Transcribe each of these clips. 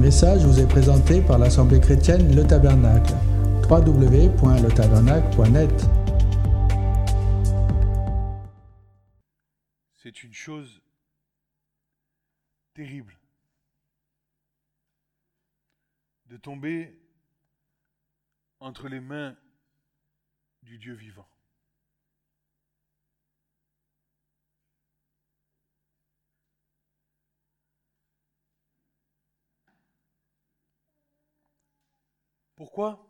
message vous est présenté par l'Assemblée chrétienne Le Tabernacle. www.letabernacle.net C'est une chose terrible de tomber entre les mains du Dieu vivant. Pourquoi?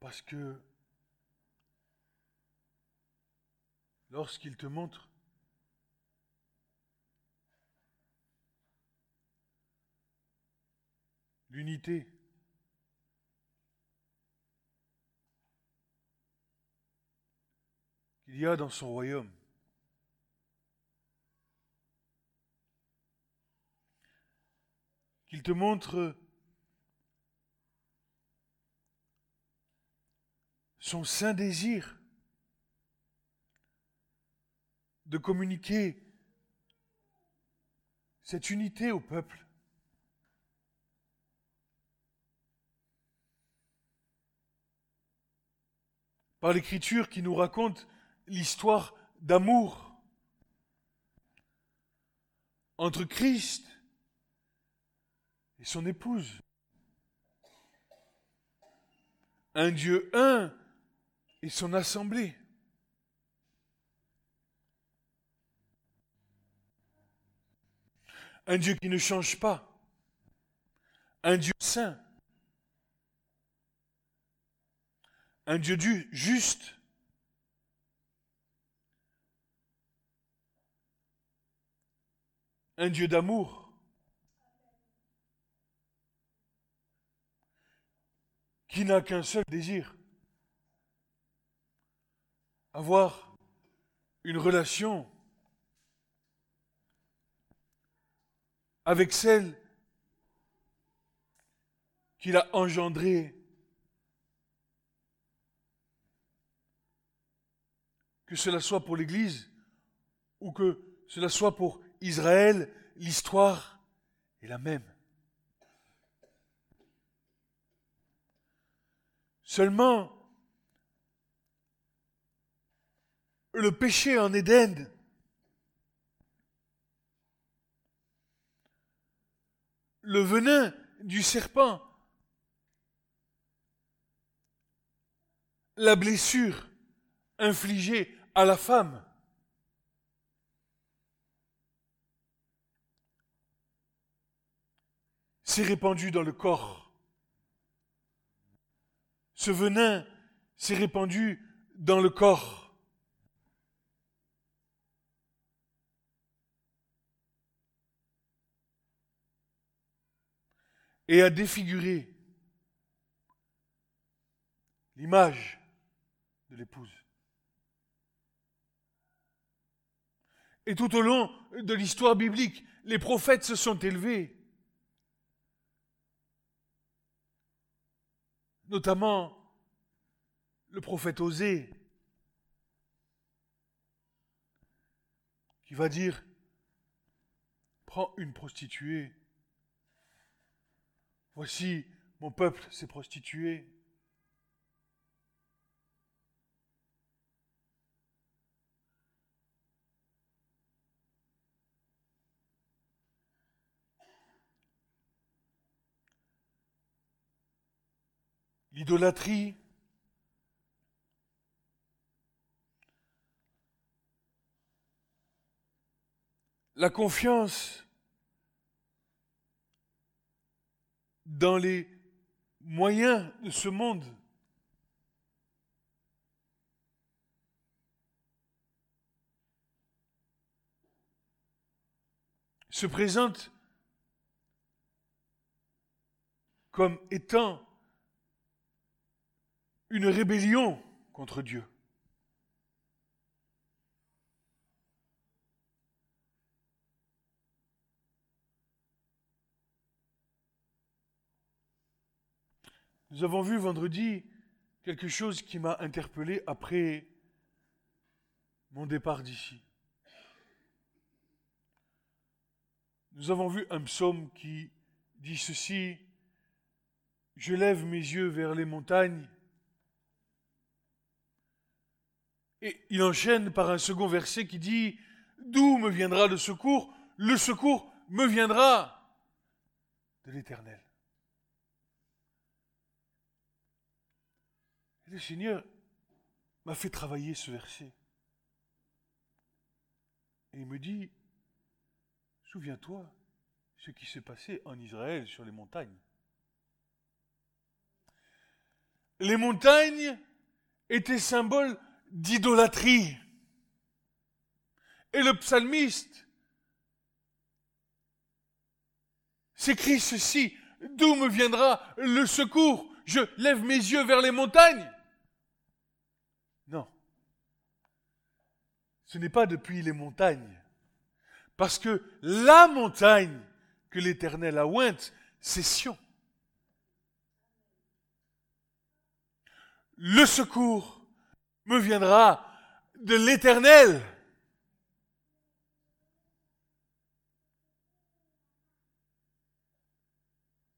Parce que lorsqu'il te montre l'unité, qu'il y a dans son royaume, qu'il te montre son saint désir de communiquer cette unité au peuple. Par l'écriture qui nous raconte l'histoire d'amour entre Christ son épouse. Un Dieu un et son assemblée. Un Dieu qui ne change pas. Un Dieu saint. Un Dieu juste. Un Dieu d'amour. Qui n'a qu'un seul désir. Avoir une relation avec celle qu'il a engendrée. Que cela soit pour l'Église ou que cela soit pour Israël, l'histoire est la même. Seulement, le péché en Éden le venin du serpent, la blessure infligée à la femme. s'est répandu dans le corps. Ce venin s'est répandu dans le corps. et à défigurer l'image de l'épouse. Et tout au long de l'histoire biblique, les prophètes se sont élevés, notamment le prophète Osée, qui va dire, prends une prostituée Voici, mon peuple s'est prostitué. L'idolâtrie, la confiance dans les moyens de ce monde. se présente comme étant une rébellion contre Dieu. Nous avons vu vendredi quelque chose qui m'a interpellé après mon départ d'ici. Nous avons vu un psaume qui dit ceci, Je lève mes yeux vers les montagnes. Et il enchaîne par un second verset qui dit, D'où me viendra le secours? Le secours me viendra de l'Éternel. le Seigneur m'a fait travailler ce verset. Et il me dit, souviens-toi ce qui s'est passé en Israël sur les montagnes. Les montagnes étaient symboles d'idolâtrie. Et le psalmiste s'écrit ceci, d'où me viendra le secours? Je lève mes yeux vers les montagnes. Non. Ce n'est pas depuis les montagnes. Parce que la montagne que l'Éternel a ointe, c'est Sion. Le secours me viendra de l'Éternel.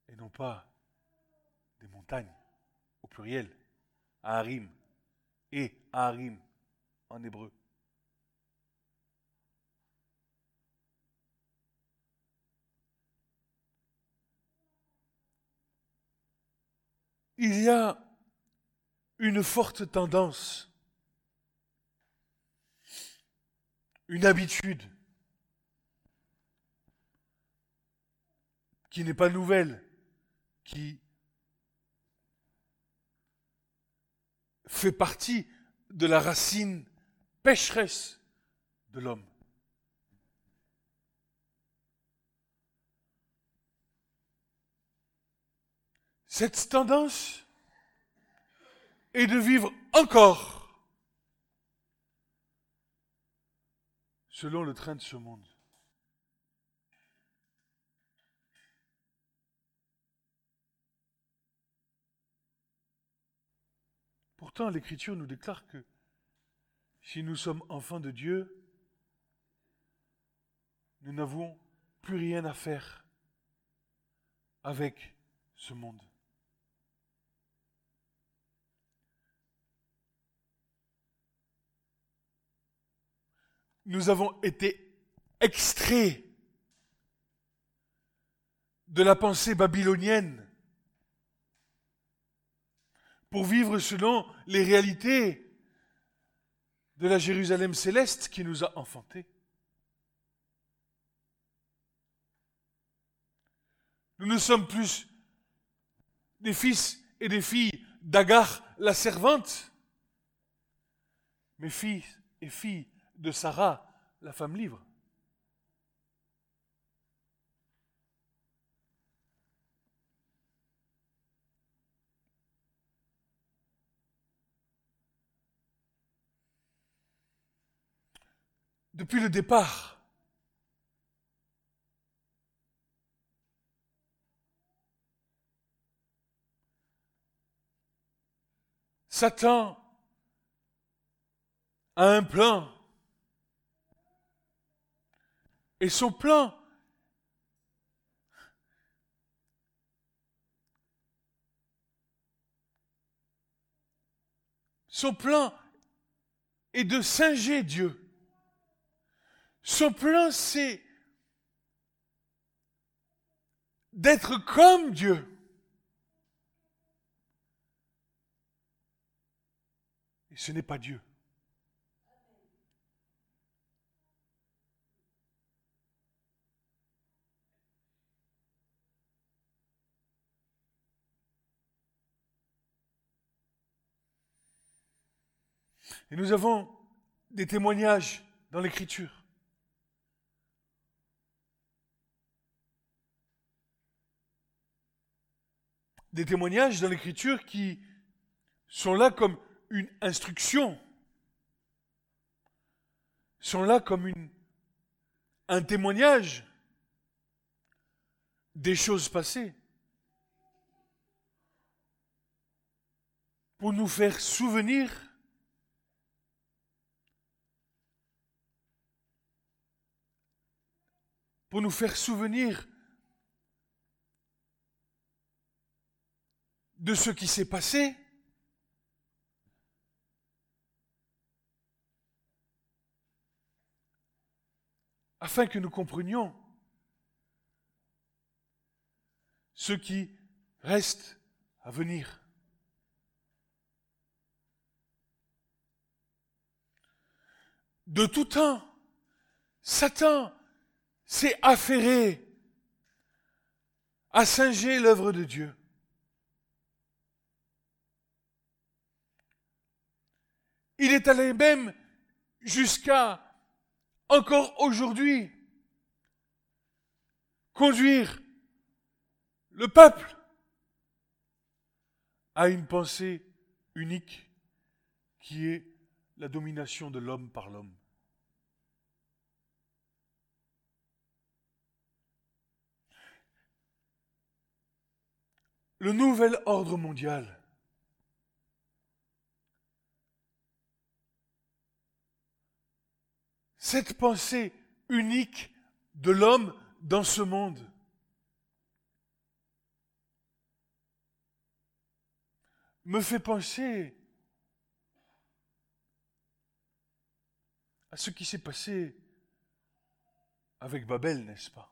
Et non pas des montagnes, au pluriel, à et Harim en hébreu. Il y a une forte tendance, une habitude qui n'est pas nouvelle, qui fait partie de la racine pécheresse de l'homme. Cette tendance est de vivre encore selon le train de ce monde. Pourtant, l'Écriture nous déclare que si nous sommes enfants de Dieu, nous n'avons plus rien à faire avec ce monde. Nous avons été extraits de la pensée babylonienne pour vivre selon les réalités de la Jérusalem céleste qui nous a enfantés. Nous ne sommes plus des fils et des filles d'Agar la servante, mais fils et filles de Sarah la femme libre. depuis le départ. Satan a un plan. Et son plan son plan est de singer Dieu. Son plan, c'est d'être comme Dieu. Et ce n'est pas Dieu. Et nous avons des témoignages dans l'Écriture. des témoignages dans l'Écriture qui sont là comme une instruction, sont là comme un témoignage des choses passées, pour nous faire souvenir pour nous faire souvenir de ce qui s'est passé, afin que nous comprenions ce qui reste à venir. De tout temps, Satan s'est affairé à singer l'œuvre de Dieu. Il est allé même jusqu'à, encore aujourd'hui, conduire le peuple à une pensée unique qui est la domination de l'homme par l'homme. Le nouvel ordre mondial cette pensée unique de l'homme dans ce monde. me fait penser à ce qui s'est passé avec Babel, n'est-ce pas?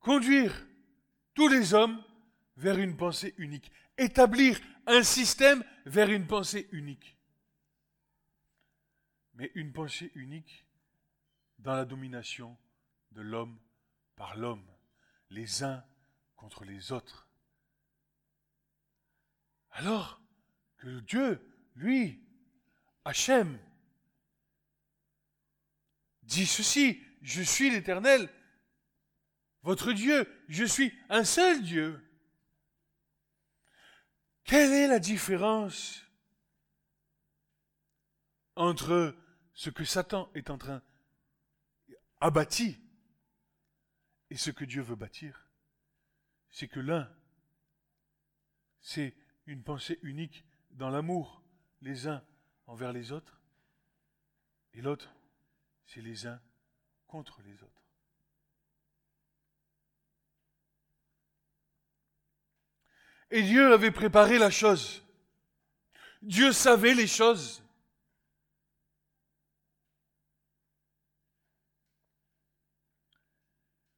Conduire tous les hommes vers une pensée unique. Établir un système vers une pensée unique. Mais une pensée unique dans la domination de l'homme par l'homme, les uns contre les autres. Alors que Dieu, lui, Hachem, dit ceci, je suis l'Éternel, votre Dieu, je suis un seul Dieu. Quelle est la différence entre ce que Satan est en train abattu et ce que Dieu veut bâtir? C'est que l'un, c'est une pensée unique dans l'amour les uns envers les autres, et l'autre, c'est les uns contre les autres. Et Dieu avait préparé la chose. Dieu savait les choses.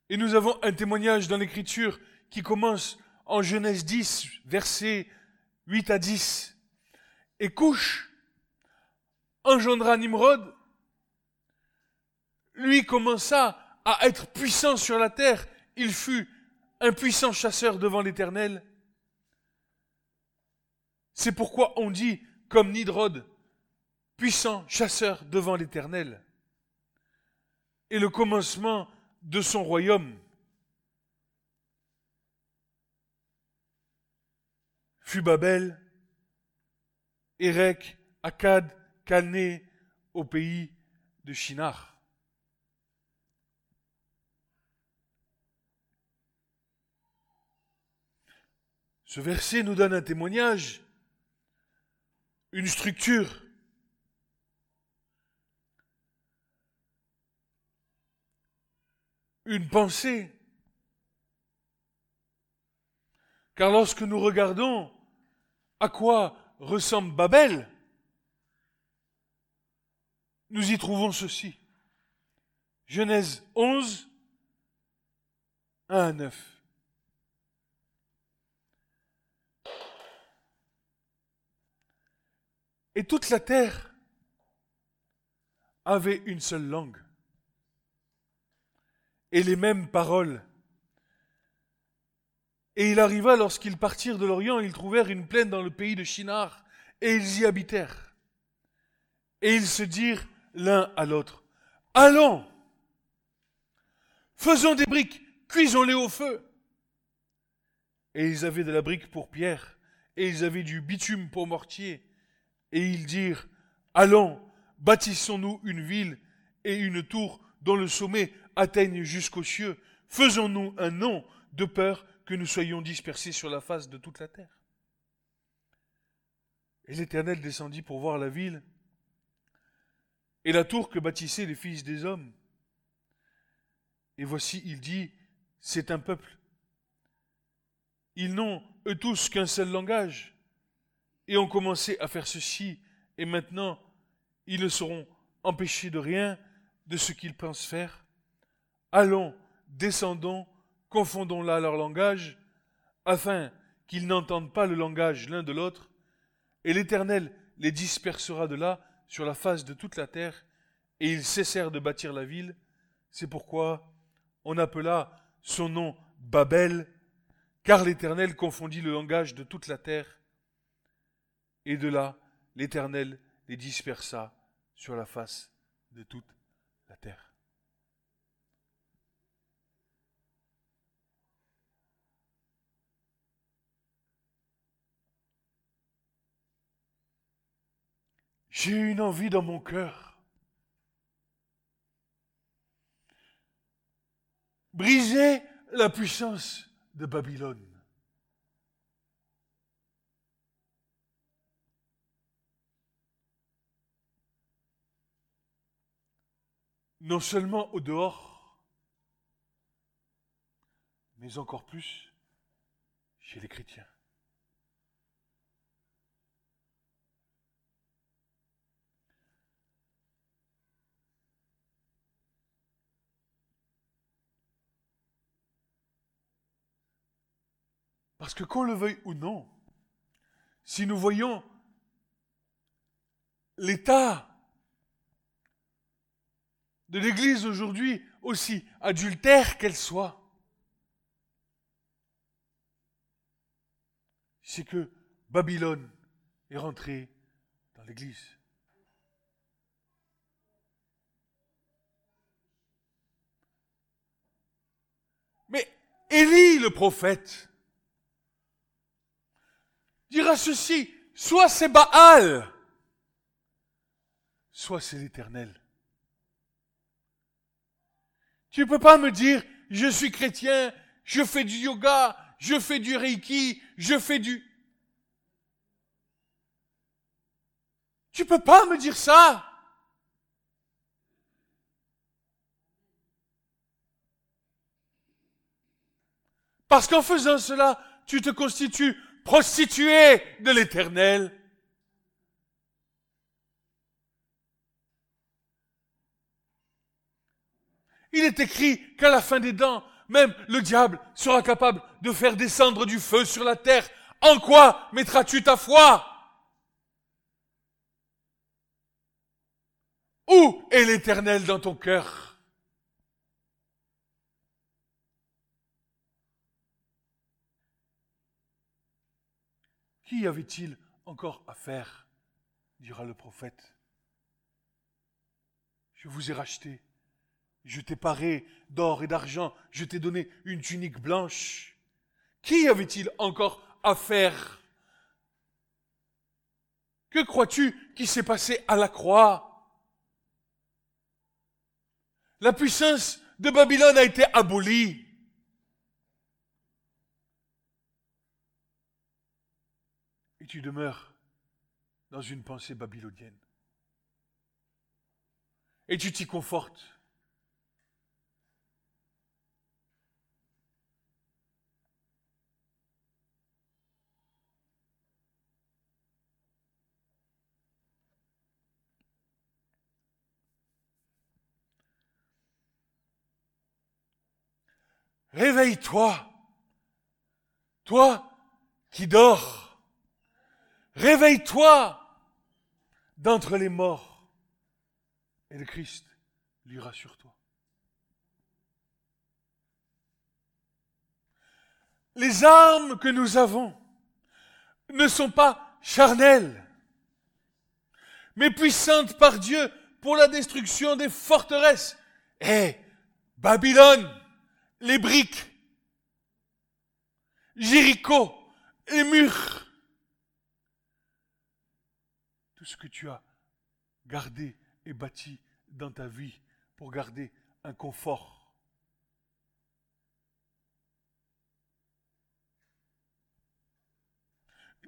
Et nous avons un témoignage dans l'Écriture qui commence en Genèse 10, versets 8 à 10. Et Couche engendra Nimrod. Lui commença à être puissant sur la terre. Il fut un puissant chasseur devant l'Éternel. C'est pourquoi on dit, comme Nidrod, puissant chasseur devant l'Éternel. Et le commencement de son royaume fut Babel, Érec, Akkad, Calné, au pays de Shinar. Ce verset nous donne un témoignage une structure. Une pensée. Car lorsque nous regardons à quoi ressemble Babel, nous y trouvons ceci. Genèse 11, 1 à 9. Et toute la terre avait une seule langue et les mêmes paroles. Et il arriva lorsqu'ils partirent de l'Orient, ils trouvèrent une plaine dans le pays de Shinar, et ils y habitèrent. Et ils se dirent l'un à l'autre, Allons, faisons des briques, cuisons-les au feu. Et ils avaient de la brique pour pierre, et ils avaient du bitume pour mortier, et ils dirent, Allons, bâtissons-nous une ville et une tour dont le sommet atteigne jusqu'aux cieux. Faisons-nous un nom de peur que nous soyons dispersés sur la face de toute la terre. Et l'Éternel descendit pour voir la ville et la tour que bâtissaient les fils des hommes. Et voici, il dit, c'est un peuple. Ils n'ont, eux tous, qu'un seul langage, et ont commencé à faire ceci, et maintenant, ils ne seront empêchés de rien de ce qu'ils pensent faire. Allons, descendons, confondons là leur langage, afin qu'ils n'entendent pas le langage l'un de l'autre, et l'Éternel les dispersera de là sur la face de toute la terre, et ils cessèrent de bâtir la ville. C'est pourquoi on appela son nom Babel, car l'Éternel confondit le langage de toute la terre, et de là l'Éternel les dispersa sur la face de toute la terre. J'ai une envie dans mon cœur. Briser la puissance de Babylone. Non seulement au dehors, mais encore plus chez les chrétiens. Parce que qu'on le veuille ou non, si nous voyons l'état de l'Église aujourd'hui, aussi adultère qu'elle soit, c'est que Babylone est rentrée dans l'Église. Mais Élie, le prophète, dira ceci, soit c'est Baal, soit c'est l'Éternel. Tu ne peux pas me dire, je suis chrétien, je fais du yoga, je fais du reiki, je fais du... Tu peux pas me dire ça. Parce qu'en faisant cela, tu te constitues prostituée de l'éternel. Il est écrit qu'à la fin des dents, même le diable sera capable de faire descendre du feu sur la terre. En quoi mettras-tu ta foi? Où est l'éternel dans ton cœur? Qui avait-il encore à faire? dira le prophète. Je vous ai racheté, je t'ai paré d'or et d'argent, je t'ai donné une tunique blanche. Qui avait-il encore à faire? Que crois-tu qui s'est passé à la croix? La puissance de Babylone a été abolie. et tu demeures dans une pensée babylonienne. Et tu t'y confortes. Réveille-toi, toi qui dors. Réveille-toi d'entre les morts. Et le Christ lui rassure-toi. Les armes que nous avons ne sont pas charnelles, mais puissantes par Dieu pour la destruction des forteresses. Et Babylone, les briques, Jéricho, les murs, tout ce que tu as gardé et bâti dans ta vie pour garder un confort.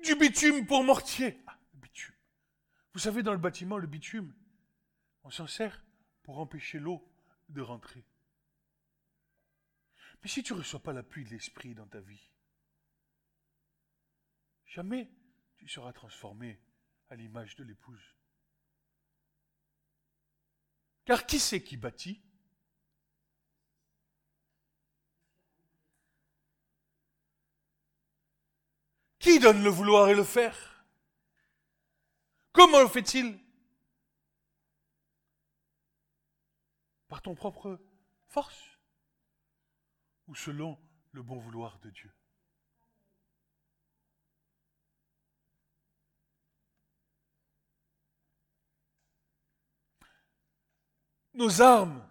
Du bitume pour mortier. Ah, Vous savez, dans le bâtiment, le bitume, on s'en sert pour empêcher l'eau de rentrer. Mais si tu ne reçois pas l'appui de l'Esprit dans ta vie, jamais tu seras transformé à l'image de l'épouse. Car qui c'est qui bâtit? Qui donne le vouloir et le faire? Comment le fait-il? Par ton propre force ou selon le bon vouloir de Dieu. Nos armes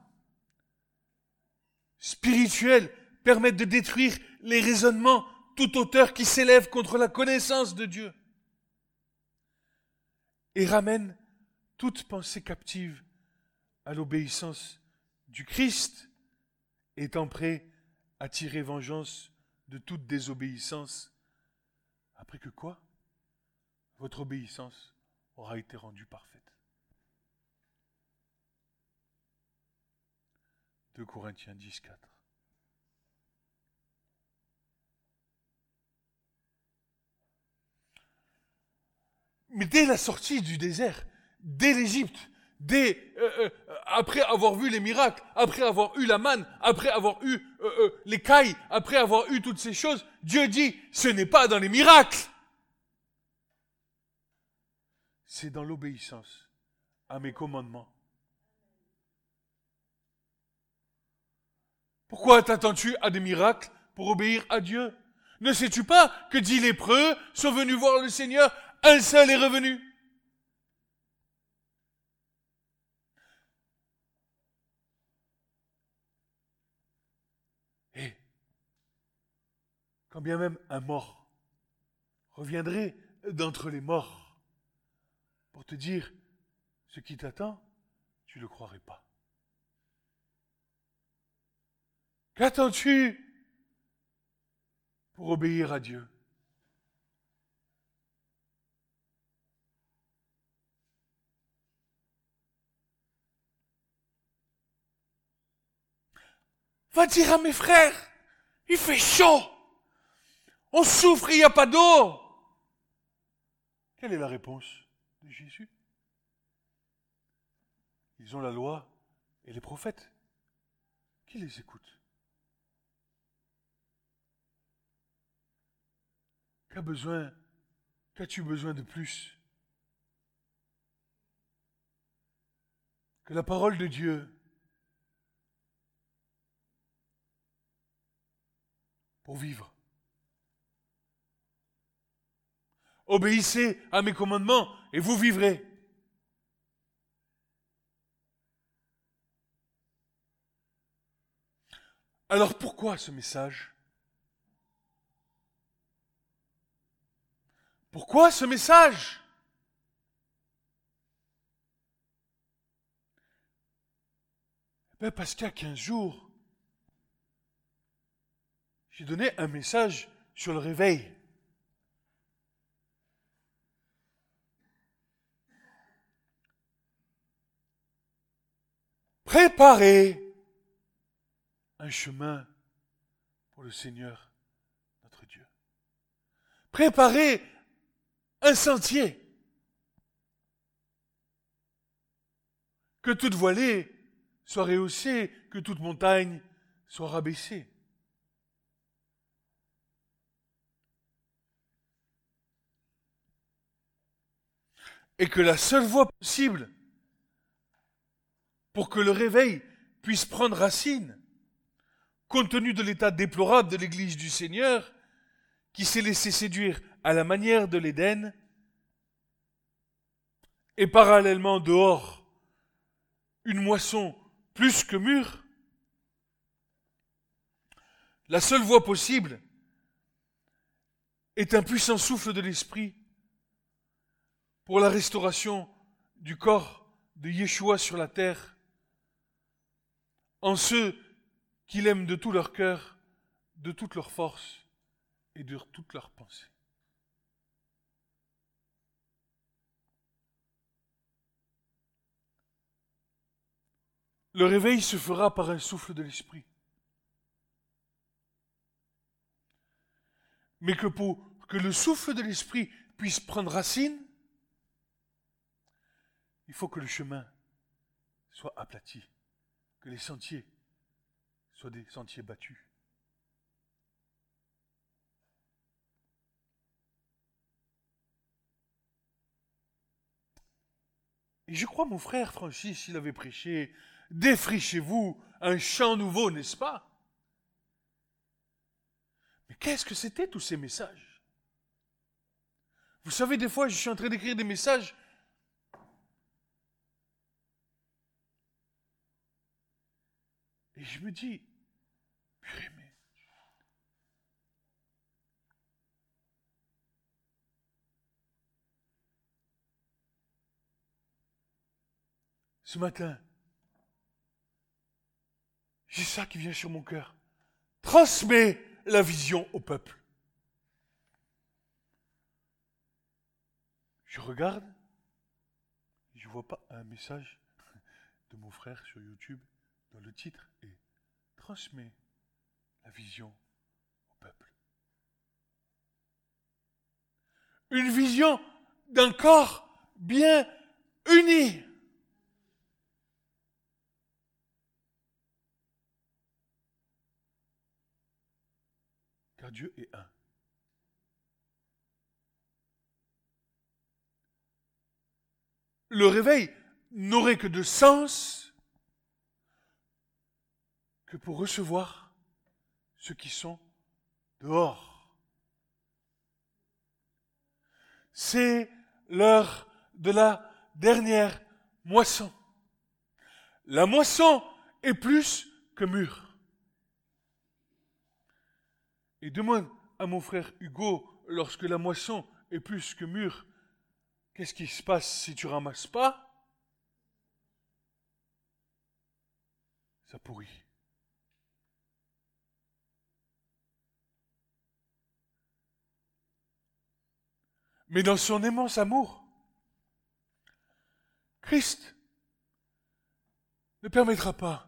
spirituelles permettent de détruire les raisonnements tout auteur qui s'élève contre la connaissance de Dieu et ramène toute pensée captive à l'obéissance du Christ, étant prêt à tirer vengeance de toute désobéissance, après que quoi? Votre obéissance aura été rendue parfaite. 2 Corinthiens 10, 4. Mais dès la sortie du désert, dès l'Égypte, dès euh, euh, après avoir vu les miracles, après avoir eu la manne, après avoir eu euh, les cailles, après avoir eu toutes ces choses, Dieu dit ce n'est pas dans les miracles, c'est dans l'obéissance à mes commandements. Pourquoi t'attends-tu à des miracles pour obéir à Dieu? Ne sais-tu pas que dix lépreux sont venus voir le Seigneur un seul est revenu? Et quand bien même un mort reviendrait d'entre les morts pour te dire ce qui t'attend, tu ne le croirais pas. Qu'attends-tu pour obéir à Dieu? Va dire à mes frères, il fait chaud. On souffre, il n'y a pas d'eau. Quelle est la réponse de Jésus? Ils ont la loi et les prophètes. Qui les écoute? Qu'a besoin Qu'as-tu besoin de plus? Que la parole de Dieu pour vivre. Obéissez à mes commandements et vous vivrez. Alors pourquoi ce message? Pourquoi ce message? Ben Parce qu'il y a 15 jours, j'ai donné un message sur le réveil. Préparez un chemin pour le Seigneur notre Dieu. Préparez un sentier. Que toute voilée soit rehaussée, que toute montagne soit rabaissée. et que la seule voie possible pour que le réveil puisse prendre racine, compte tenu de l'état déplorable de l'Église du Seigneur, qui s'est laissé séduire à la manière de l'Éden, et parallèlement dehors, une moisson plus que mûre, la seule voie possible est un puissant souffle de l'Esprit pour la restauration du corps de Yeshua sur la terre, en ceux qu'il aime de tout leur cœur, de toute leur force et de toute leur pensée. Le réveil se fera par un souffle de l'esprit. Mais que pour que le souffle de l'esprit puisse prendre racine, il faut que le chemin soit aplati que les sentiers soient des sentiers battus. Et je crois, mon frère Francis, il avait prêché, défrichez-vous un champ nouveau, n'est-ce pas? Mais qu'est-ce que c'était tous ces messages? Vous savez, des fois, je suis en train d'écrire des messages. Et je me dis, ce matin, j'ai ça qui vient sur mon cœur. Transmets la vision au peuple. Je regarde, je ne vois pas un message de mon frère sur YouTube dans le titre est Transmets la vision au peuple. Une vision d'un corps bien uni. car Dieu est un. Le réveil n'aurait que de sens que pour recevoir ceux qui sont dehors. C'est l'heure de la dernière moisson. La moisson est plus que mûre. Et demande à mon frère Hugo, lorsque la moisson est plus que mûre, qu'est-ce qui se passe si tu ramasses pas? Ça pourrit. Mais dans son immense amour, Christ ne permettra pas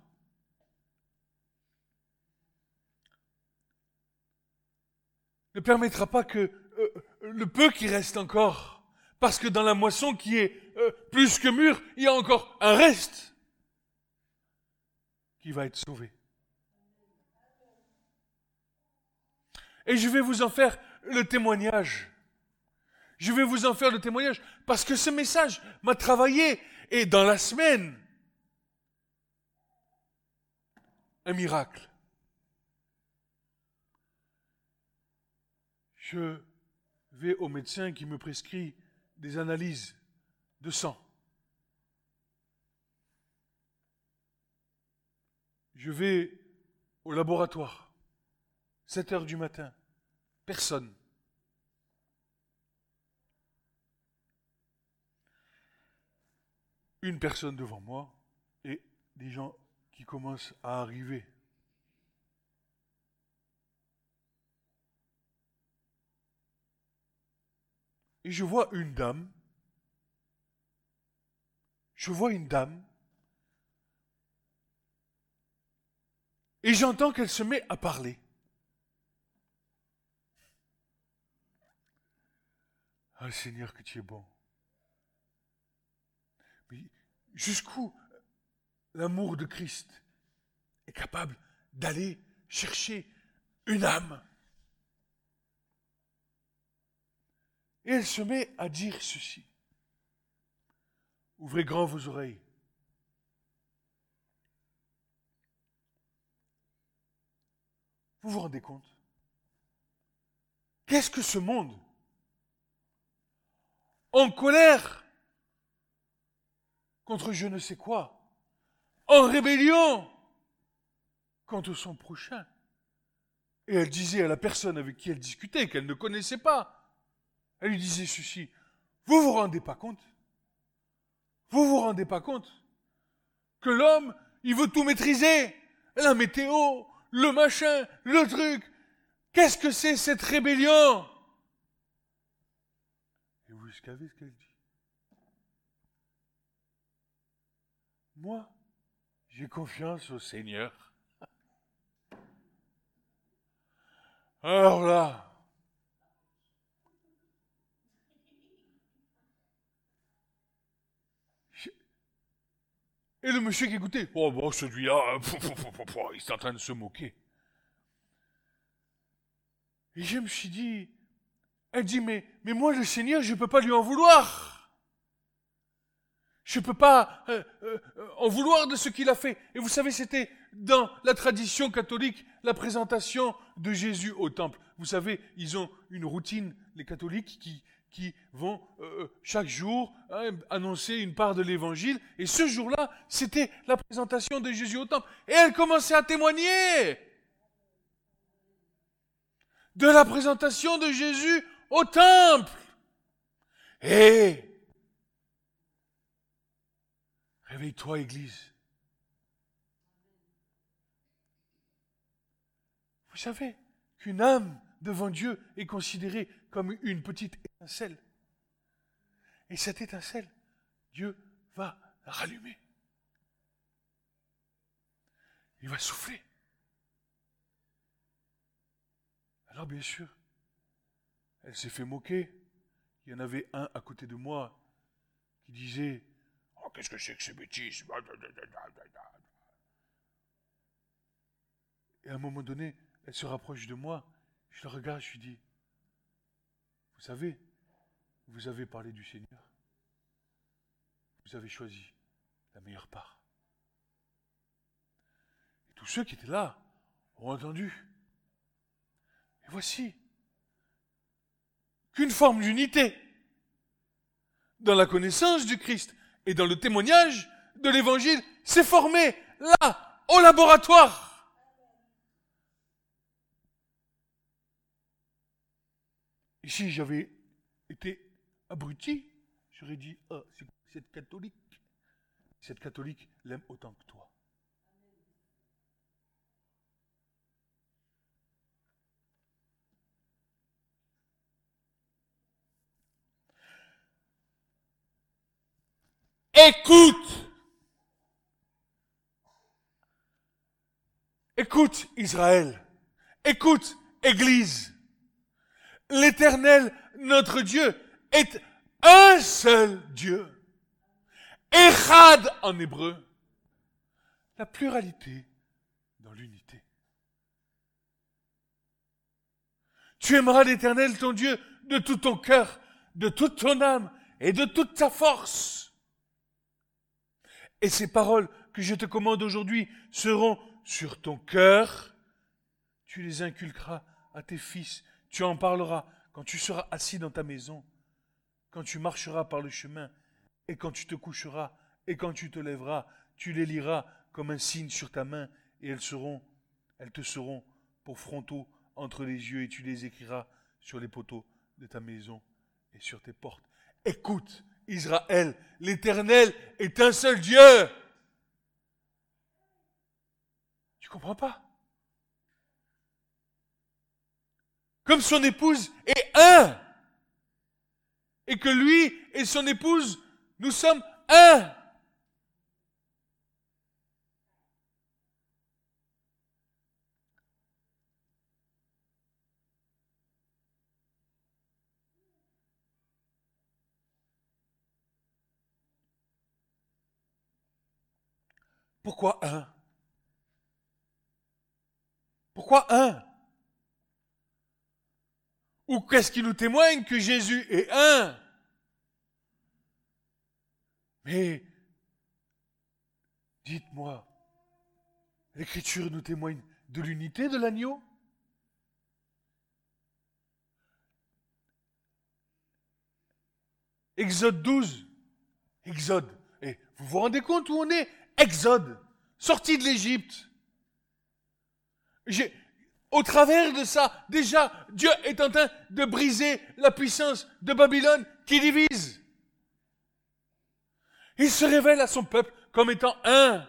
ne permettra pas que euh, le peu qui reste encore, parce que dans la moisson qui est euh, plus que mûre, il y a encore un reste qui va être sauvé. Et je vais vous en faire le témoignage. Je vais vous en faire le témoignage parce que ce message m'a travaillé et dans la semaine, un miracle. je vais au médecin qui me prescrit des analyses de sang. Je vais au laboratoire, 7 heures du matin, personne. Une personne devant moi et des gens qui commencent à arriver. et je vois une dame, je vois une dame, et j'entends qu'elle se met à parler. Ah Seigneur, que tu es bon. Mais jusqu'où l'amour de Christ est capable d'aller chercher une âme Et elle se met à dire ceci. Ouvrez grand vos oreilles. Vous vous rendez compte? Qu'est-ce que ce monde En colère contre je ne sais quoi, en rébellion contre son prochain. Et elle disait à la personne avec qui elle discutait, qu'elle ne connaissait pas, elle lui disait ceci. Vous vous rendez pas compte Vous vous rendez pas compte que l'homme, il veut tout maîtriser La météo, le machin, le truc. Qu'est-ce que c'est cette rébellion? Et vous savez ce qu'elle dit? Moi, J'ai confiance au Seigneur. Alors là, Et le monsieur qui écoutait, oh bon, celui-là, il est en train de se moquer. Et je me suis dit, elle dit, mais, mais moi, le Seigneur, je ne peux pas lui en vouloir. Je ne peux pas euh, euh, en vouloir de ce qu'il a fait. Et vous savez, c'était dans la tradition catholique, la présentation de Jésus au temple. Vous savez, ils ont une routine, les catholiques, qui, qui vont euh, euh, chaque jour hein, annoncer une part de l'évangile. Et ce jour-là, c'était la présentation de Jésus au temple. Et elle commençait à témoigner de la présentation de Jésus au temple. Et réveille-toi, Église. Vous savez qu'une âme devant Dieu est considérée comme une petite étincelle. Et cette étincelle, Dieu va la rallumer. Il va souffler. Alors bien sûr, elle s'est fait moquer. Il y en avait un à côté de moi qui disait qu'est-ce que c'est que ces bêtises? Et à un moment donné, elle se rapproche de moi. Je la regarde, je lui dis vous savez, vous avez parlé du Seigneur. Vous avez choisi la meilleure part. Et tous ceux qui étaient là ont entendu. Et voici qu'une forme d'unité dans la connaissance du Christ et dans le témoignage de l'Évangile s'est formée là, au laboratoire. Et si j'avais été abruti, j'aurais dit, ah, c'est cette catholique. Cette catholique l'aime autant que toi. Écoute Écoute Israël Écoute Église L'Éternel, notre Dieu, est un seul Dieu. Echad en hébreu. La pluralité dans l'unité. Tu aimeras l'Éternel, ton Dieu, de tout ton cœur, de toute ton âme et de toute ta force. Et ces paroles que je te commande aujourd'hui seront sur ton cœur. Tu les inculqueras à tes fils tu en parleras quand tu seras assis dans ta maison, quand tu marcheras par le chemin, et quand tu te coucheras, et quand tu te lèveras, tu les liras comme un signe sur ta main, et elles seront, elles te seront pour frontaux entre les yeux, et tu les écriras sur les poteaux de ta maison et sur tes portes. Écoute, Israël, l'Éternel est un seul Dieu. Tu comprends pas? Comme son épouse est un. Et que lui et son épouse, nous sommes un. Pourquoi un? Pourquoi un? Ou qu'est-ce qui nous témoigne que Jésus est un? Mais, dites-moi, l'Écriture nous témoigne de l'unité de l'agneau? Exode 12. Exode. Et vous vous rendez compte où on est? Exode. Sorti de l'Égypte. Au travers de ça, déjà, Dieu est en train de briser la puissance de Babylone qui divise. Il se révèle à son peuple comme étant un.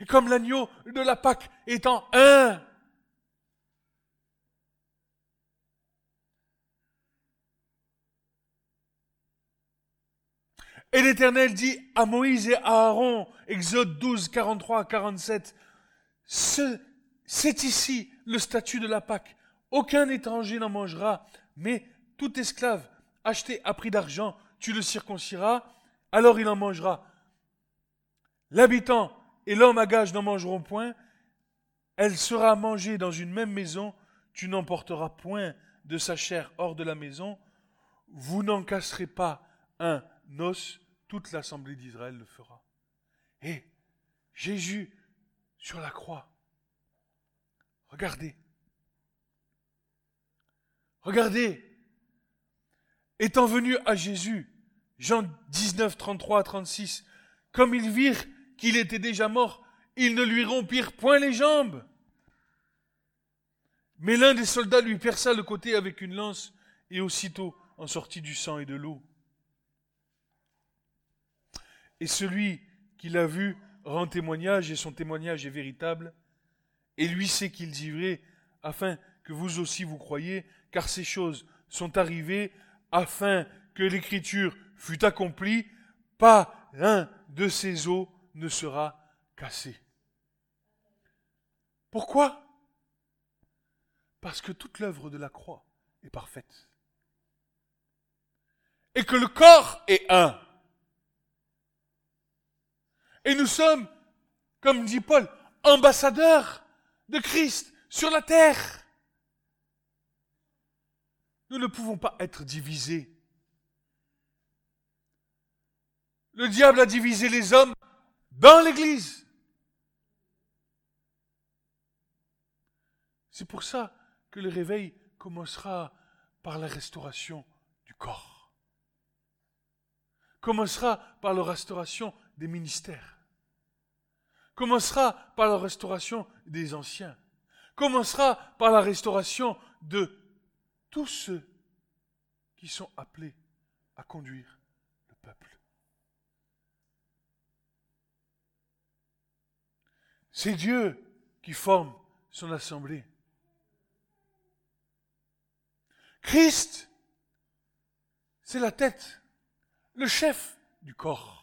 Et comme l'agneau de la Pâque étant un. Et l'Éternel dit à Moïse et à Aaron, Exode 12, 43 à 47, c'est ici le statut de la Pâque. Aucun étranger n'en mangera, mais tout esclave acheté à prix d'argent, tu le circonciras, alors il en mangera. L'habitant et l'homme à gage n'en mangeront point. Elle sera mangée dans une même maison. Tu n'emporteras point de sa chair hors de la maison. Vous n'en casserez pas un os. Toute l'assemblée d'Israël le fera. Et Jésus sur la croix. Regardez. Regardez. Étant venu à Jésus, Jean 19, 33 à 36, comme ils virent qu'il était déjà mort, ils ne lui rompirent point les jambes. Mais l'un des soldats lui perça le côté avec une lance, et aussitôt en sortit du sang et de l'eau. Et celui qui l'a vu rend témoignage, et son témoignage est véritable, et lui sait qu'il dit vrai, afin que vous aussi vous croyez, car ces choses sont arrivées afin que l'écriture fût accomplie, pas l'un de ces os ne sera cassé. Pourquoi? Parce que toute l'œuvre de la croix est parfaite. Et que le corps est un. Et nous sommes, comme dit Paul, ambassadeurs de Christ sur la terre. Nous ne pouvons pas être divisés. Le diable a divisé les hommes dans l'Église. C'est pour ça que le réveil commencera par la restauration du corps. Commencera par la restauration des ministères. Commencera par la restauration des anciens. Commencera par la restauration de tous ceux qui sont appelés à conduire le peuple. C'est Dieu qui forme son assemblée. Christ, c'est la tête, le chef du corps.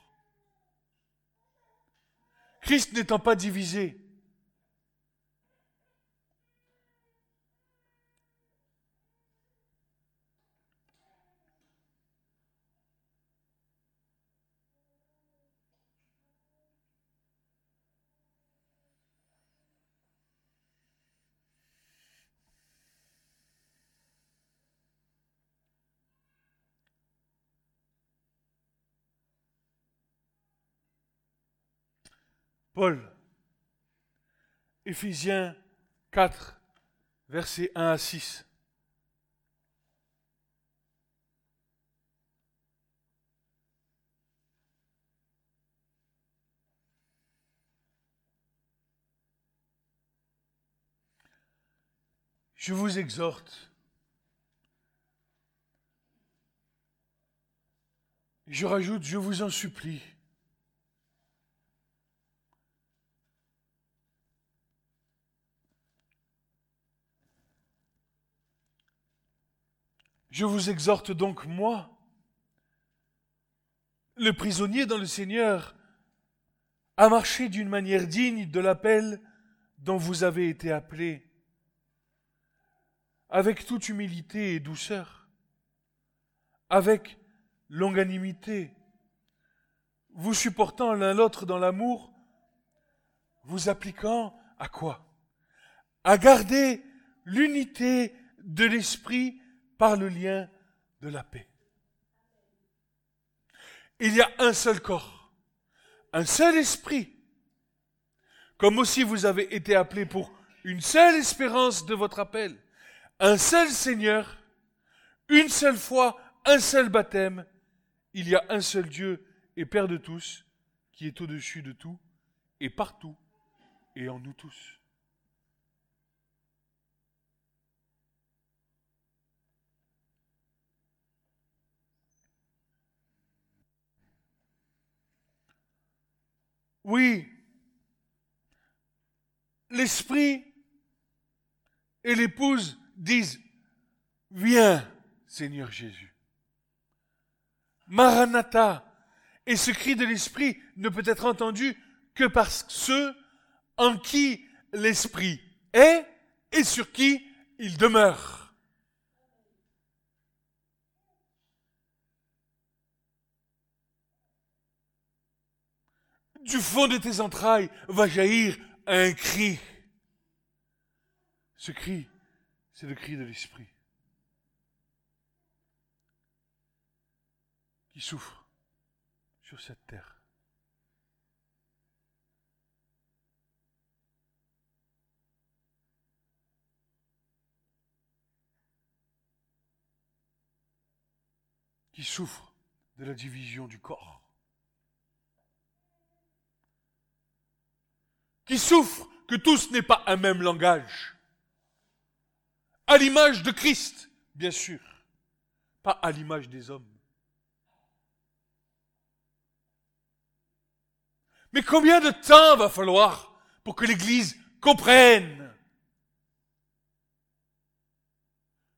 Christ n'étant pas divisé, Paul, Éphésiens 4, versets 1 à 6. Je vous exhorte, je rajoute, je vous en supplie, Je vous exhorte donc, moi, le prisonnier dans le Seigneur, à marcher d'une manière digne de l'appel dont vous avez été appelés, avec toute humilité et douceur, avec longanimité, vous supportant l'un l'autre dans l'amour, vous appliquant à quoi? À garder l'unité de l'esprit par le lien de la paix. Il y a un seul corps, un seul esprit, comme aussi vous avez été appelés pour une seule espérance de votre appel, un seul Seigneur, une seule foi, un seul baptême, il y a un seul Dieu et Père de tous, qui est au-dessus de tout et partout et en nous tous. Oui, l'esprit et l'épouse disent, viens Seigneur Jésus. Maranatha. Et ce cri de l'Esprit ne peut être entendu que par ceux en qui l'Esprit est et sur qui il demeure. Du fond de tes entrailles va jaillir un cri. Ce cri, c'est le cri de l'Esprit qui souffre sur cette terre. qui souffre de la division du corps, qui souffre que tous n'aient pas un même langage, à l'image de Christ, bien sûr, pas à l'image des hommes. Mais combien de temps va falloir pour que l'Église comprenne?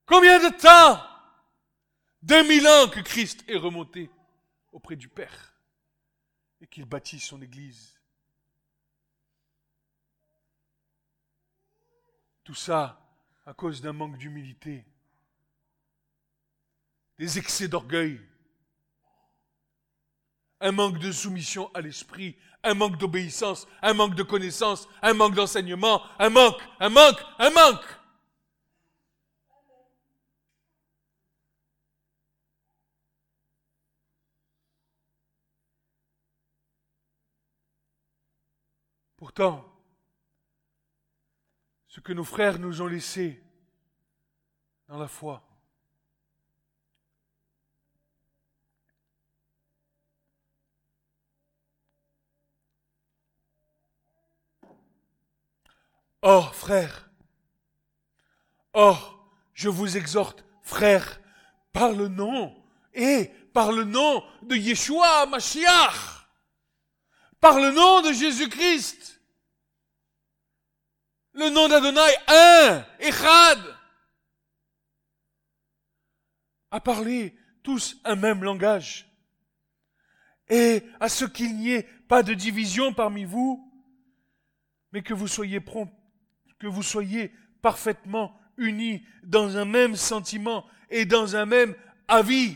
Combien de temps? Deux mille ans que Christ est remonté auprès du Père et qu'il bâtit son Église. Tout ça à cause d'un manque d'humilité, des excès d'orgueil, un manque de soumission à l'esprit, un manque d'obéissance, un manque de connaissance, un manque d'enseignement, un manque, un manque, un manque. Pourtant, ce que nos frères nous ont laissé dans la foi, Or, frères, or, je vous exhorte, frères, par le nom et par le nom de Yeshua Mashiach, par le nom de Jésus-Christ, le nom d'Adonai, un, Echad, à parler tous un même langage, et à ce qu'il n'y ait pas de division parmi vous, mais que vous soyez prompts que vous soyez parfaitement unis dans un même sentiment et dans un même avis.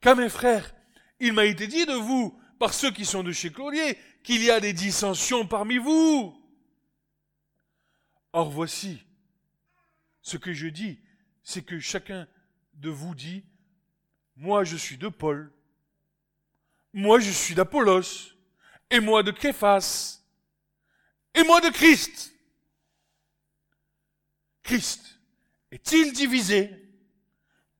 Car mes frères, il m'a été dit de vous, par ceux qui sont de chez Claudier, qu'il y a des dissensions parmi vous. Or voici, ce que je dis, c'est que chacun de vous dit, moi je suis de Paul, moi je suis d'Apollos, et moi de Képhas, et moi de Christ. Christ est-il divisé?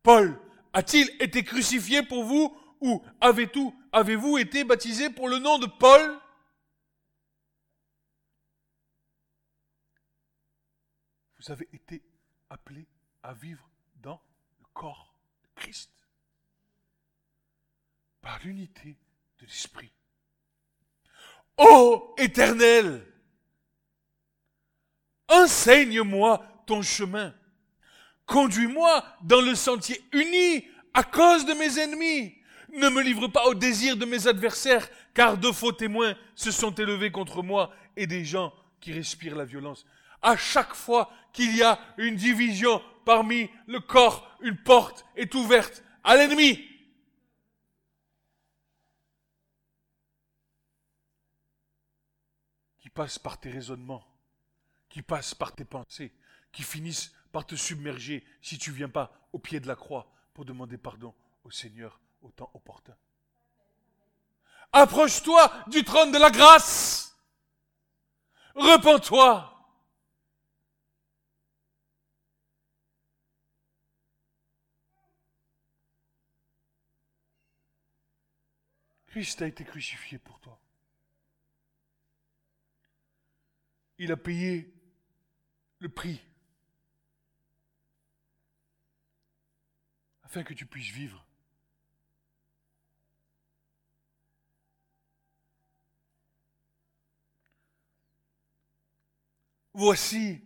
Paul a-t-il été crucifié pour vous ou avez-vous avez été baptisé pour le nom de Paul? Vous avez été appelés à vivre dans le corps de Christ par l'unité de l'Esprit. Ô éternel, Enseigne-moi ton chemin. Conduis-moi dans le sentier uni à cause de mes ennemis. Ne me livre pas au désir de mes adversaires, car de faux témoins se sont élevés contre moi et des gens qui respirent la violence. À chaque fois qu'il y a une division parmi le corps, une porte est ouverte à l'ennemi. Qui passe par tes raisonnements qui passent par tes pensées, qui finissent par te submerger si tu ne viens pas au pied de la croix pour demander pardon au Seigneur au temps opportun. Approche-toi du trône de la grâce. Repends-toi. Christ a été crucifié pour toi. Il a payé le prix afin que tu puisses vivre. Voici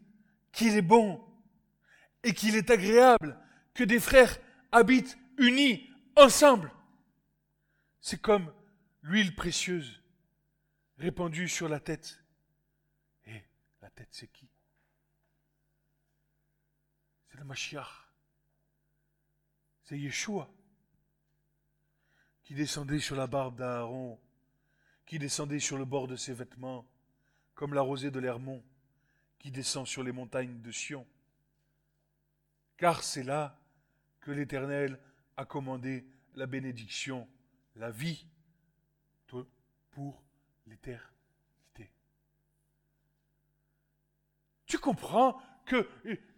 qu'il est bon et qu'il est agréable que des frères habitent unis ensemble. C'est comme l'huile précieuse répandue sur la tête. Et la tête, c'est qui? C'est le Mashiach. C'est Yeshua qui descendait sur la barbe d'Aaron, qui descendait sur le bord de ses vêtements, comme la rosée de l'Hermont, qui descend sur les montagnes de Sion. Car c'est là que l'Éternel a commandé la bénédiction, la vie pour l'éternité. Tu comprends que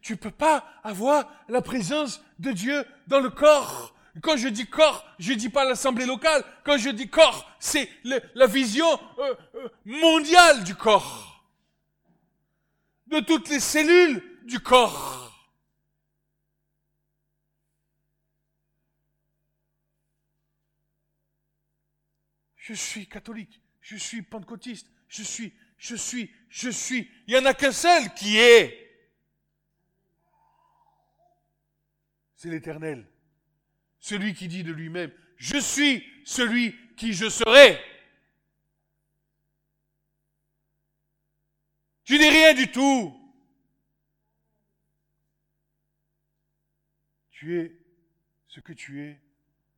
tu ne peux pas avoir la présence de Dieu dans le corps. Quand je dis corps, je ne dis pas l'assemblée locale. Quand je dis corps, c'est la vision euh, euh, mondiale du corps. De toutes les cellules du corps. Je suis catholique, je suis pentecôtiste, je suis, je suis, je suis. Il n'y en a qu'un seul qui est. C'est l'Éternel. Celui qui dit de lui-même, je suis celui qui je serai. Tu n'es rien du tout. Tu es ce que tu es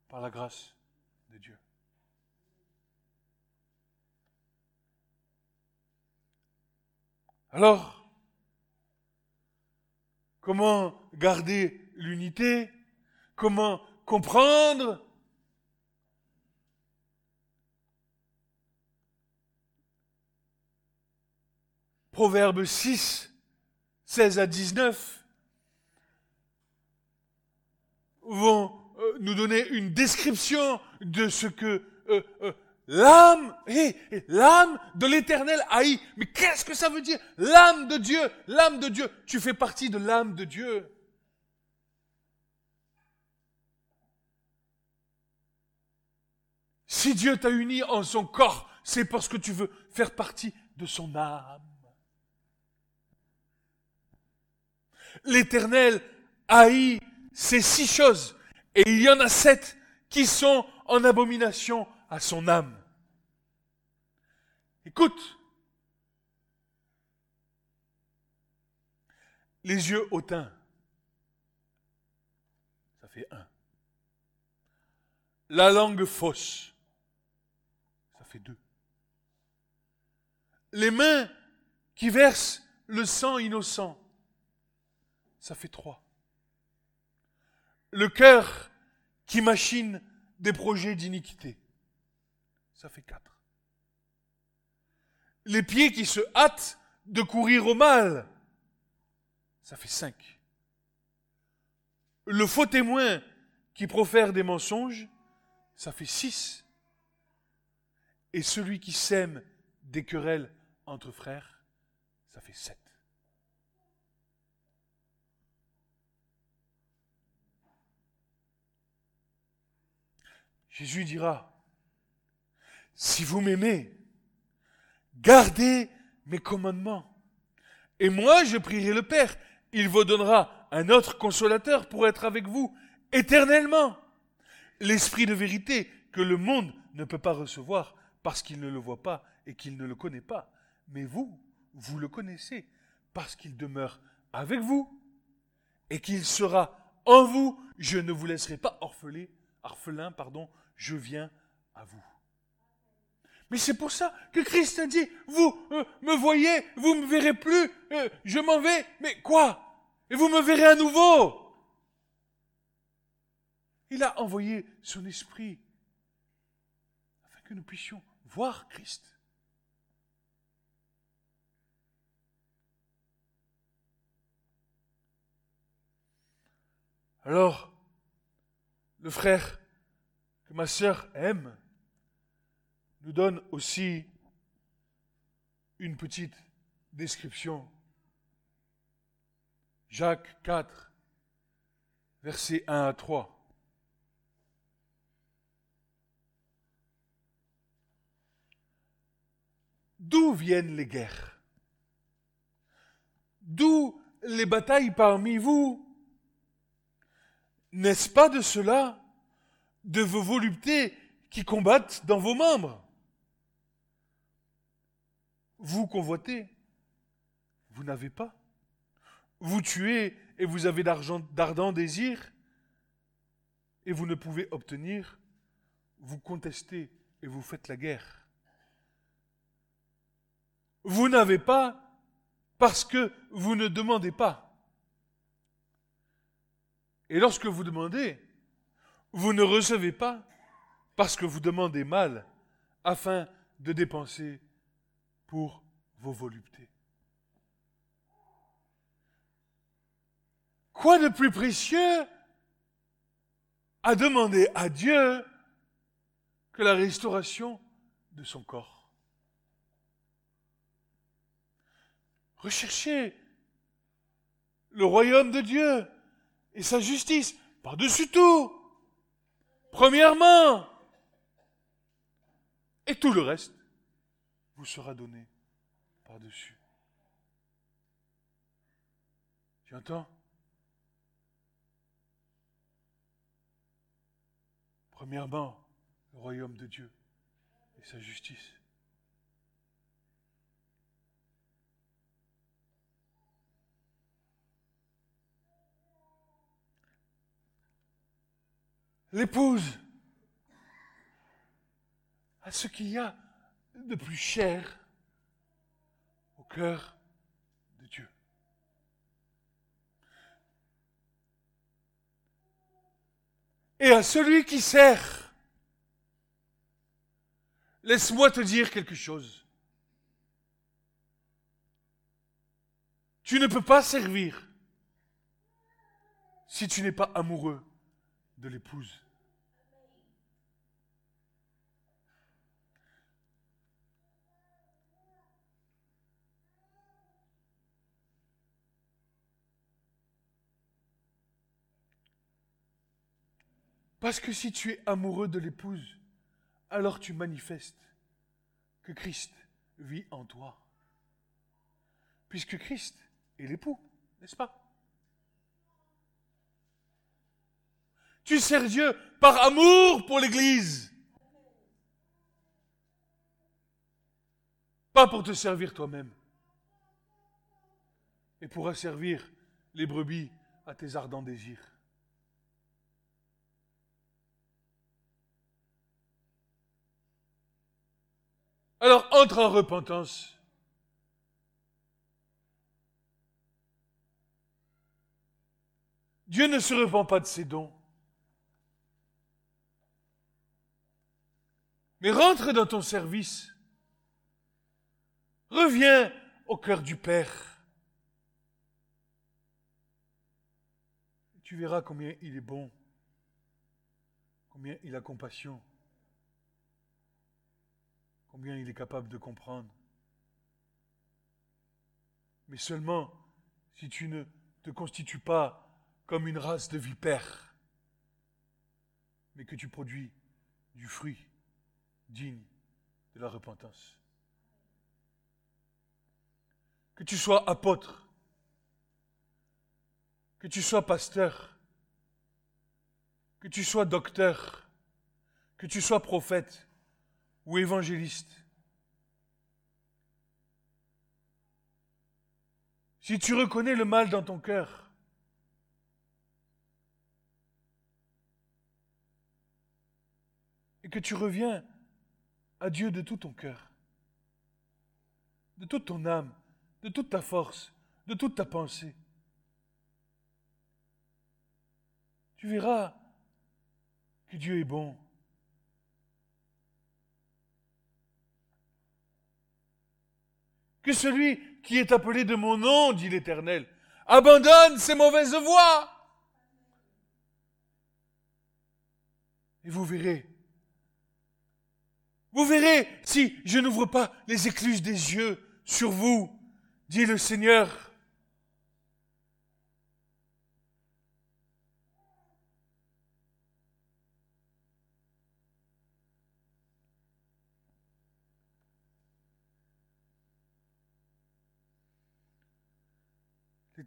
par la grâce de Dieu. Alors, comment garder l'unité? Comment comprendre? Proverbe 6, 16 à 19 vont euh, nous donner une description de ce que euh, euh, L'âme, hé, l'âme de l'éternel haï. Mais qu'est-ce que ça veut dire? L'âme de Dieu, l'âme de Dieu. Tu fais partie de l'âme de Dieu. Si Dieu t'a uni en son corps, c'est parce que tu veux faire partie de son âme. L'Éternel haït ces six choses, et il y en a sept qui sont en abomination à son âme. Écoute. Les yeux hautains. Ça fait un. La langue fausse. Ça fait deux. Les mains qui versent le sang innocent. Ça fait trois. Le cœur qui machine des projets d'iniquité. Ça fait quatre les pieds qui se hâtent de courir au mal. Ça fait cinq. Le faux témoin qui profère des mensonges, ça fait six. Et celui qui sème des querelles entre frères, ça fait sept. Jésus dira, si vous m'aimez, gardez mes commandements. Et moi, je prierai le Père. Il vous donnera un autre consolateur pour être avec vous éternellement. L'esprit de vérité que le monde ne peut pas recevoir parce qu'il ne le voit pas et qu'il ne le connaît pas. Mais vous, vous le connaissez parce qu'il demeure avec vous et qu'il sera en vous. Je ne vous laisserai pas orphelin, orphelin, pardon, je viens à vous. Mais c'est pour ça que Christ a dit, vous euh, me voyez, vous me verrez plus, euh, je m'en vais, mais quoi? Et vous me verrez à nouveau? Il a envoyé son esprit afin que nous puissions voir Christ. Alors, le frère que ma sœur aime, nous donne aussi une petite description. Jacques 4, versets 1 à 3. D'où viennent les guerres? D'où les batailles parmi vous? N'est-ce pas de cela de vos voluptés qui combattent dans vos membres? Vous convoitez, vous n'avez pas. Vous tuez et vous avez d'ardents désirs et vous ne pouvez obtenir. Vous contestez et vous faites la guerre. Vous n'avez pas parce que vous ne demandez pas. Et lorsque vous demandez, vous ne recevez pas parce que vous demandez mal afin de dépenser pour vos voluptés. Quoi de plus précieux à demander à Dieu que la restauration de son corps? Recherchez le royaume de Dieu et sa justice par-dessus tout. Premièrement. Et tout le reste vous sera donné par-dessus. Tu entends? Premièrement, le royaume de Dieu et sa justice. l'épouse, à ce qu'il y a de plus cher au cœur de Dieu. Et à celui qui sert, laisse-moi te dire quelque chose. Tu ne peux pas servir si tu n'es pas amoureux de l'épouse. Parce que si tu es amoureux de l'épouse, alors tu manifestes que Christ vit en toi. Puisque Christ est l'époux, n'est-ce pas? Tu sers Dieu par amour pour l'Église. Pas pour te servir toi-même. Et pour asservir les brebis à tes ardents désirs. Alors entre en repentance. Dieu ne se repent pas de ses dons. Mais rentre dans ton service. Reviens au cœur du Père. tu verras combien il est bon, combien il a compassion, combien il est capable de comprendre. Mais seulement si tu ne te constitues pas comme une race de vipères, mais que tu produis du fruit digne de la repentance. Que tu sois apôtre, que tu sois pasteur, que tu sois docteur, que tu sois prophète ou évangéliste. Si tu reconnais le mal dans ton cœur, et que tu reviens à Dieu de tout ton cœur, de toute ton âme, de toute ta force, de toute ta pensée. Tu verras que Dieu est bon. Que celui qui est appelé de mon nom, dit l'Éternel, abandonne ses mauvaises voies. Et vous verrez vous verrez si je n'ouvre pas les écluses des yeux sur vous, dit le Seigneur.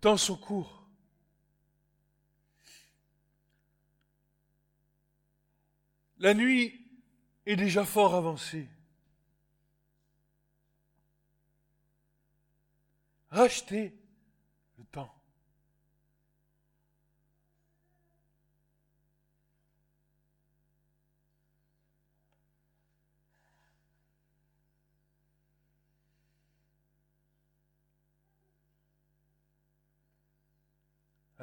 Les temps sont courts. La nuit est déjà fort avancée. Rachetez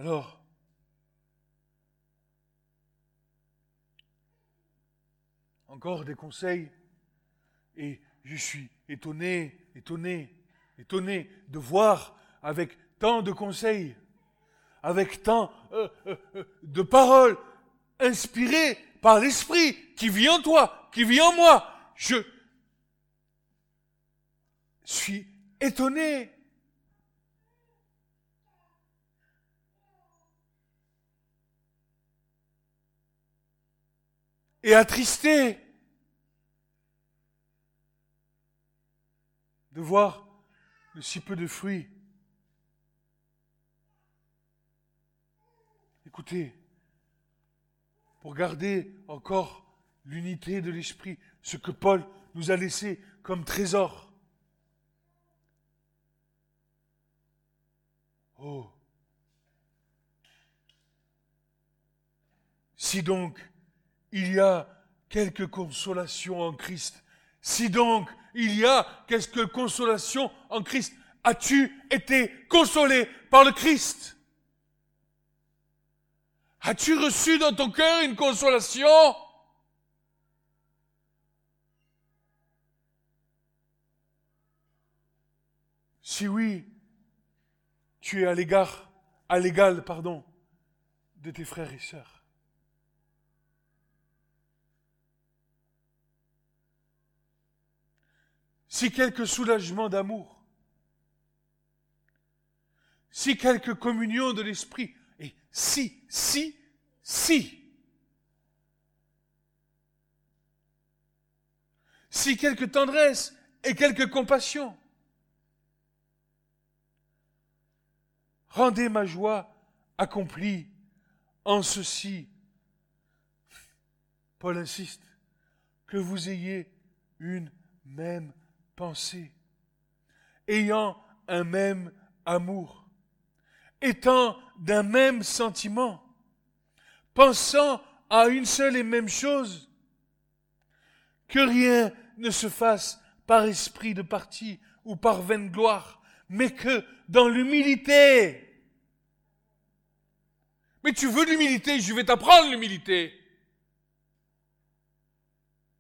Alors, encore des conseils, et je suis étonné, étonné, étonné de voir avec tant de conseils, avec tant euh, euh, euh, de paroles inspirées par l'Esprit qui vit en toi, qui vit en moi. Je suis étonné et attristé de voir si peu de fruits. Écoutez, pour garder encore l'unité de l'esprit, ce que Paul nous a laissé comme trésor. Oh. Si donc il y a quelque consolation en Christ. Si donc il y a quelque consolation en Christ, as-tu été consolé par le Christ? As-tu reçu dans ton cœur une consolation? Si oui, tu es à l'égard, à l'égal, pardon, de tes frères et sœurs. Si quelque soulagement d'amour, si quelque communion de l'esprit, et si, si, si, si quelque tendresse et quelque compassion, rendez ma joie accomplie en ceci. Paul insiste, que vous ayez une même pensée, ayant un même amour, étant d'un même sentiment, pensant à une seule et même chose, que rien ne se fasse par esprit de parti ou par vaine gloire, mais que dans l'humilité. Mais tu veux l'humilité, je vais t'apprendre l'humilité.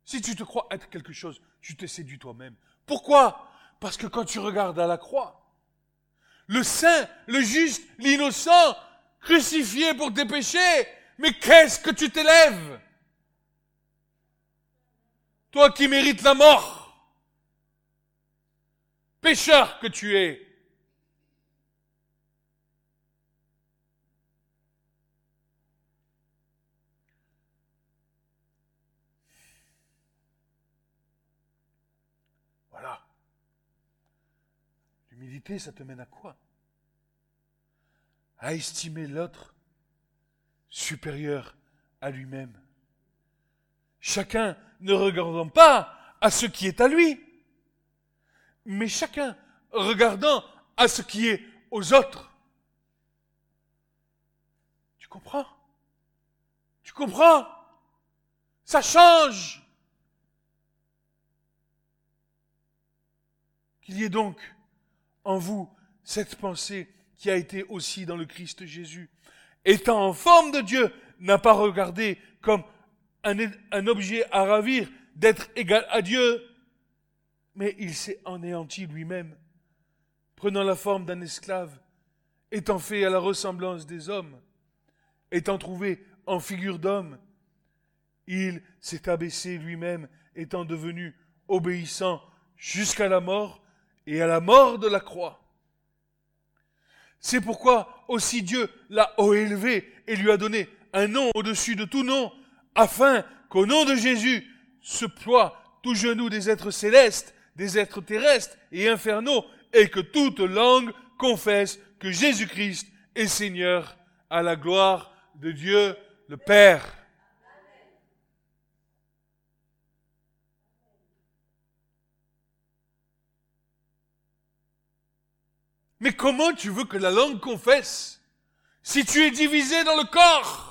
Si tu te crois être quelque chose, tu te séduis toi-même. Pourquoi? Parce que quand tu regardes à la croix, le saint, le juste, l'innocent, crucifié pour tes péchés, mais qu'est-ce que tu t'élèves? Toi qui mérites la mort, pécheur que tu es. Ça te mène à quoi? À estimer l'autre supérieur à lui-même. Chacun ne regardant pas à ce qui est à lui, mais chacun regardant à ce qui est aux autres. Tu comprends? Tu comprends? Ça change. Qu'il y ait donc en vous cette pensée qui a été aussi dans le Christ Jésus. Étant en forme de Dieu, n'a pas regardé comme un, un objet à ravir d'être égal à Dieu, mais il s'est anéanti lui-même, prenant la forme d'un esclave, étant fait à la ressemblance des hommes, étant trouvé en figure d'homme, il s'est abaissé lui-même, étant devenu obéissant jusqu'à la mort et à la mort de la croix. C'est pourquoi aussi Dieu l'a haut élevé et lui a donné un nom au-dessus de tout nom, afin qu'au nom de Jésus se ploie tout genou des êtres célestes, des êtres terrestres et infernaux, et que toute langue confesse que Jésus-Christ est Seigneur à la gloire de Dieu le Père. Mais comment tu veux que la langue confesse si tu es divisé dans le corps?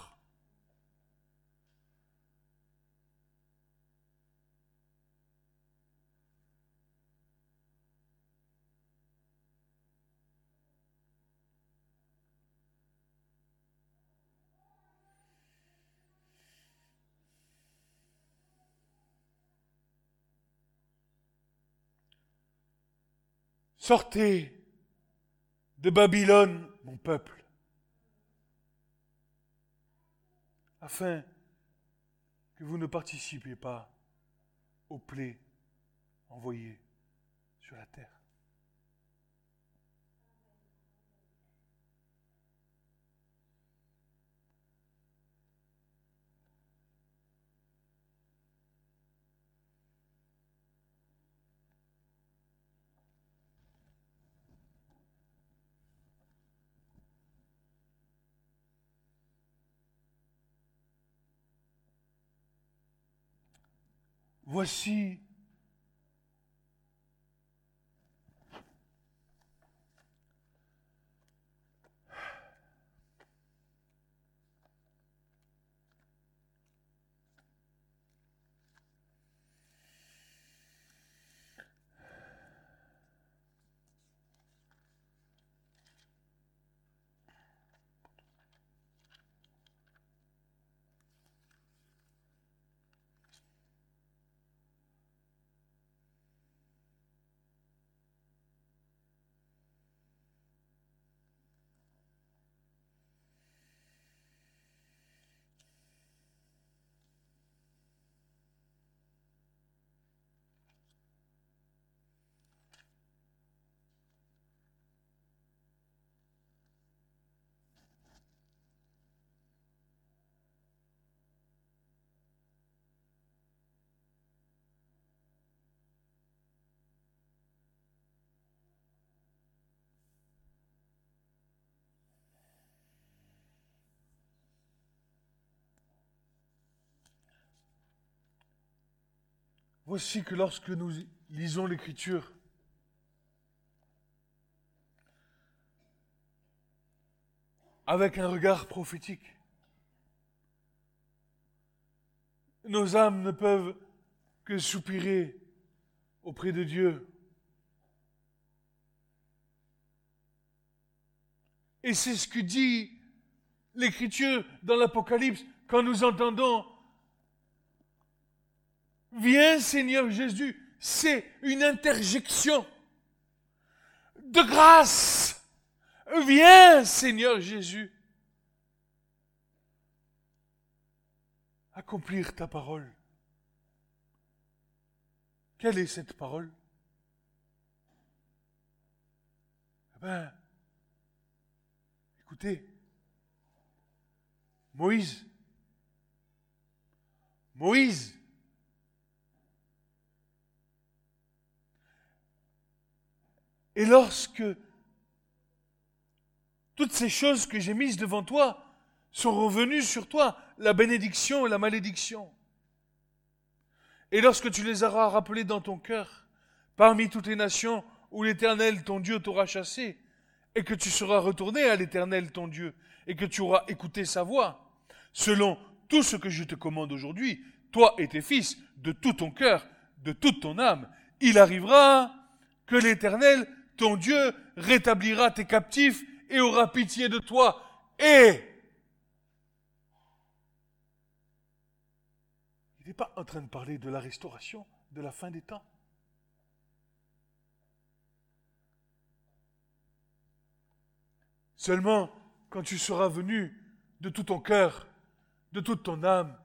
Sortez de Babylone, mon peuple, afin que vous ne participiez pas aux plaies envoyées sur la terre. Voici Voici que lorsque nous lisons l'Écriture, avec un regard prophétique, nos âmes ne peuvent que soupirer auprès de Dieu. Et c'est ce que dit l'Écriture dans l'Apocalypse quand nous entendons Viens Seigneur Jésus, c'est une interjection de grâce. Viens Seigneur Jésus. Accomplir ta parole. Quelle est cette parole? Eh bien, écoutez, Moïse, Moïse Et lorsque toutes ces choses que j'ai mises devant toi sont revenues sur toi, la bénédiction et la malédiction, et lorsque tu les auras rappelées dans ton cœur, parmi toutes les nations où l'Éternel, ton Dieu, t'aura chassé, et que tu seras retourné à l'Éternel, ton Dieu, et que tu auras écouté sa voix, selon tout ce que je te commande aujourd'hui, toi et tes fils, de tout ton cœur, de toute ton âme, il arrivera que l'Éternel ton Dieu rétablira tes captifs et aura pitié de toi. Et il n'est pas en train de parler de la restauration, de la fin des temps. Seulement, quand tu seras venu de tout ton cœur, de toute ton âme,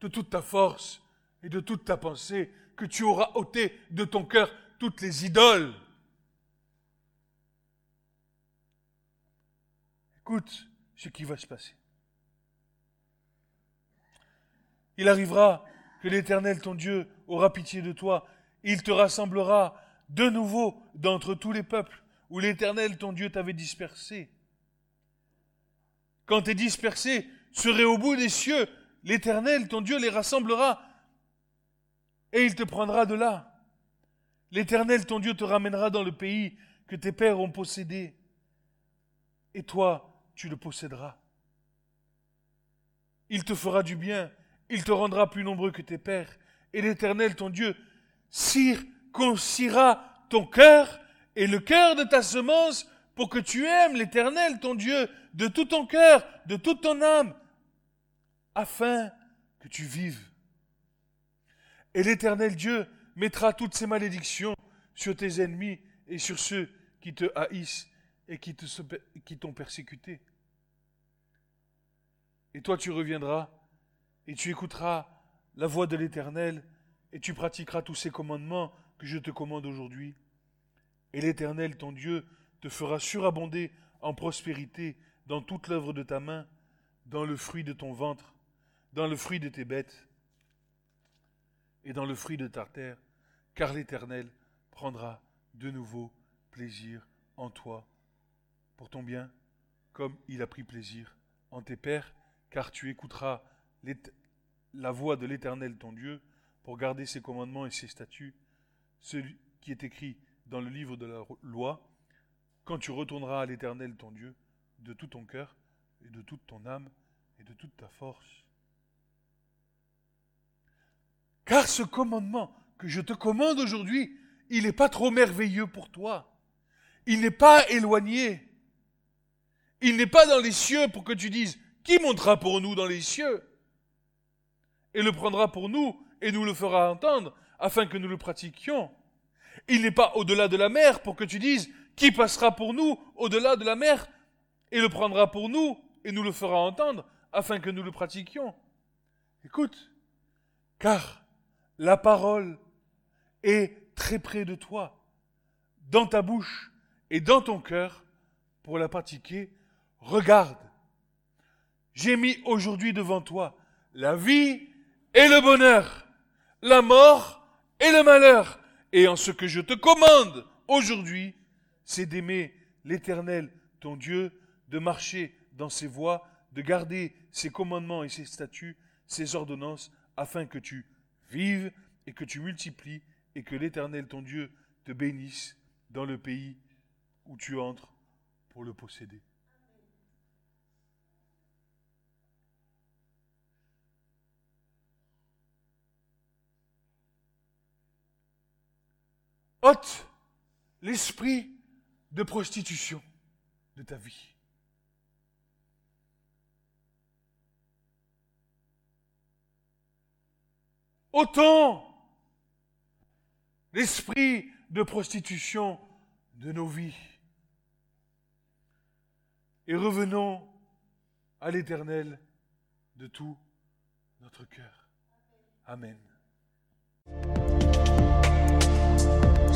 de toute ta force et de toute ta pensée, que tu auras ôté de ton cœur toutes les idoles Écoute ce qui va se passer. Il arrivera que l'Éternel, ton Dieu, aura pitié de toi. Il te rassemblera de nouveau d'entre tous les peuples où l'Éternel, ton Dieu, t'avait dispersé. Quand tes dispersés seraient au bout des cieux, l'Éternel, ton Dieu, les rassemblera et il te prendra de là. L'Éternel, ton Dieu, te ramènera dans le pays que tes pères ont possédé et toi, tu le posséderas. Il te fera du bien, il te rendra plus nombreux que tes pères, et l'Éternel, ton Dieu, circoncira ton cœur et le cœur de ta semence pour que tu aimes l'Éternel, ton Dieu, de tout ton cœur, de toute ton âme, afin que tu vives. Et l'Éternel Dieu mettra toutes ces malédictions sur tes ennemis et sur ceux qui te haïssent et qui t'ont persécuté. Et toi tu reviendras et tu écouteras la voix de l'Éternel et tu pratiqueras tous ces commandements que je te commande aujourd'hui. Et l'Éternel, ton Dieu, te fera surabonder en prospérité dans toute l'œuvre de ta main, dans le fruit de ton ventre, dans le fruit de tes bêtes et dans le fruit de ta terre, car l'Éternel prendra de nouveau plaisir en toi pour ton bien, comme il a pris plaisir en tes pères, car tu écouteras la voix de l'Éternel ton Dieu pour garder ses commandements et ses statuts, celui qui est écrit dans le livre de la loi, quand tu retourneras à l'Éternel ton Dieu de tout ton cœur et de toute ton âme et de toute ta force. Car ce commandement que je te commande aujourd'hui, il n'est pas trop merveilleux pour toi. Il n'est pas éloigné. Il n'est pas dans les cieux pour que tu dises, qui montera pour nous dans les cieux Et le prendra pour nous et nous le fera entendre afin que nous le pratiquions. Il n'est pas au-delà de la mer pour que tu dises, qui passera pour nous au-delà de la mer et le prendra pour nous et nous le fera entendre afin que nous le pratiquions. Écoute, car la parole est très près de toi, dans ta bouche et dans ton cœur, pour la pratiquer. Regarde, j'ai mis aujourd'hui devant toi la vie et le bonheur, la mort et le malheur. Et en ce que je te commande aujourd'hui, c'est d'aimer l'Éternel, ton Dieu, de marcher dans ses voies, de garder ses commandements et ses statuts, ses ordonnances, afin que tu vive et que tu multiplies et que l'Éternel ton Dieu te bénisse dans le pays où tu entres pour le posséder. Ôte l'esprit de prostitution de ta vie. Autant l'esprit de prostitution de nos vies. Et revenons à l'éternel de tout notre cœur. Amen.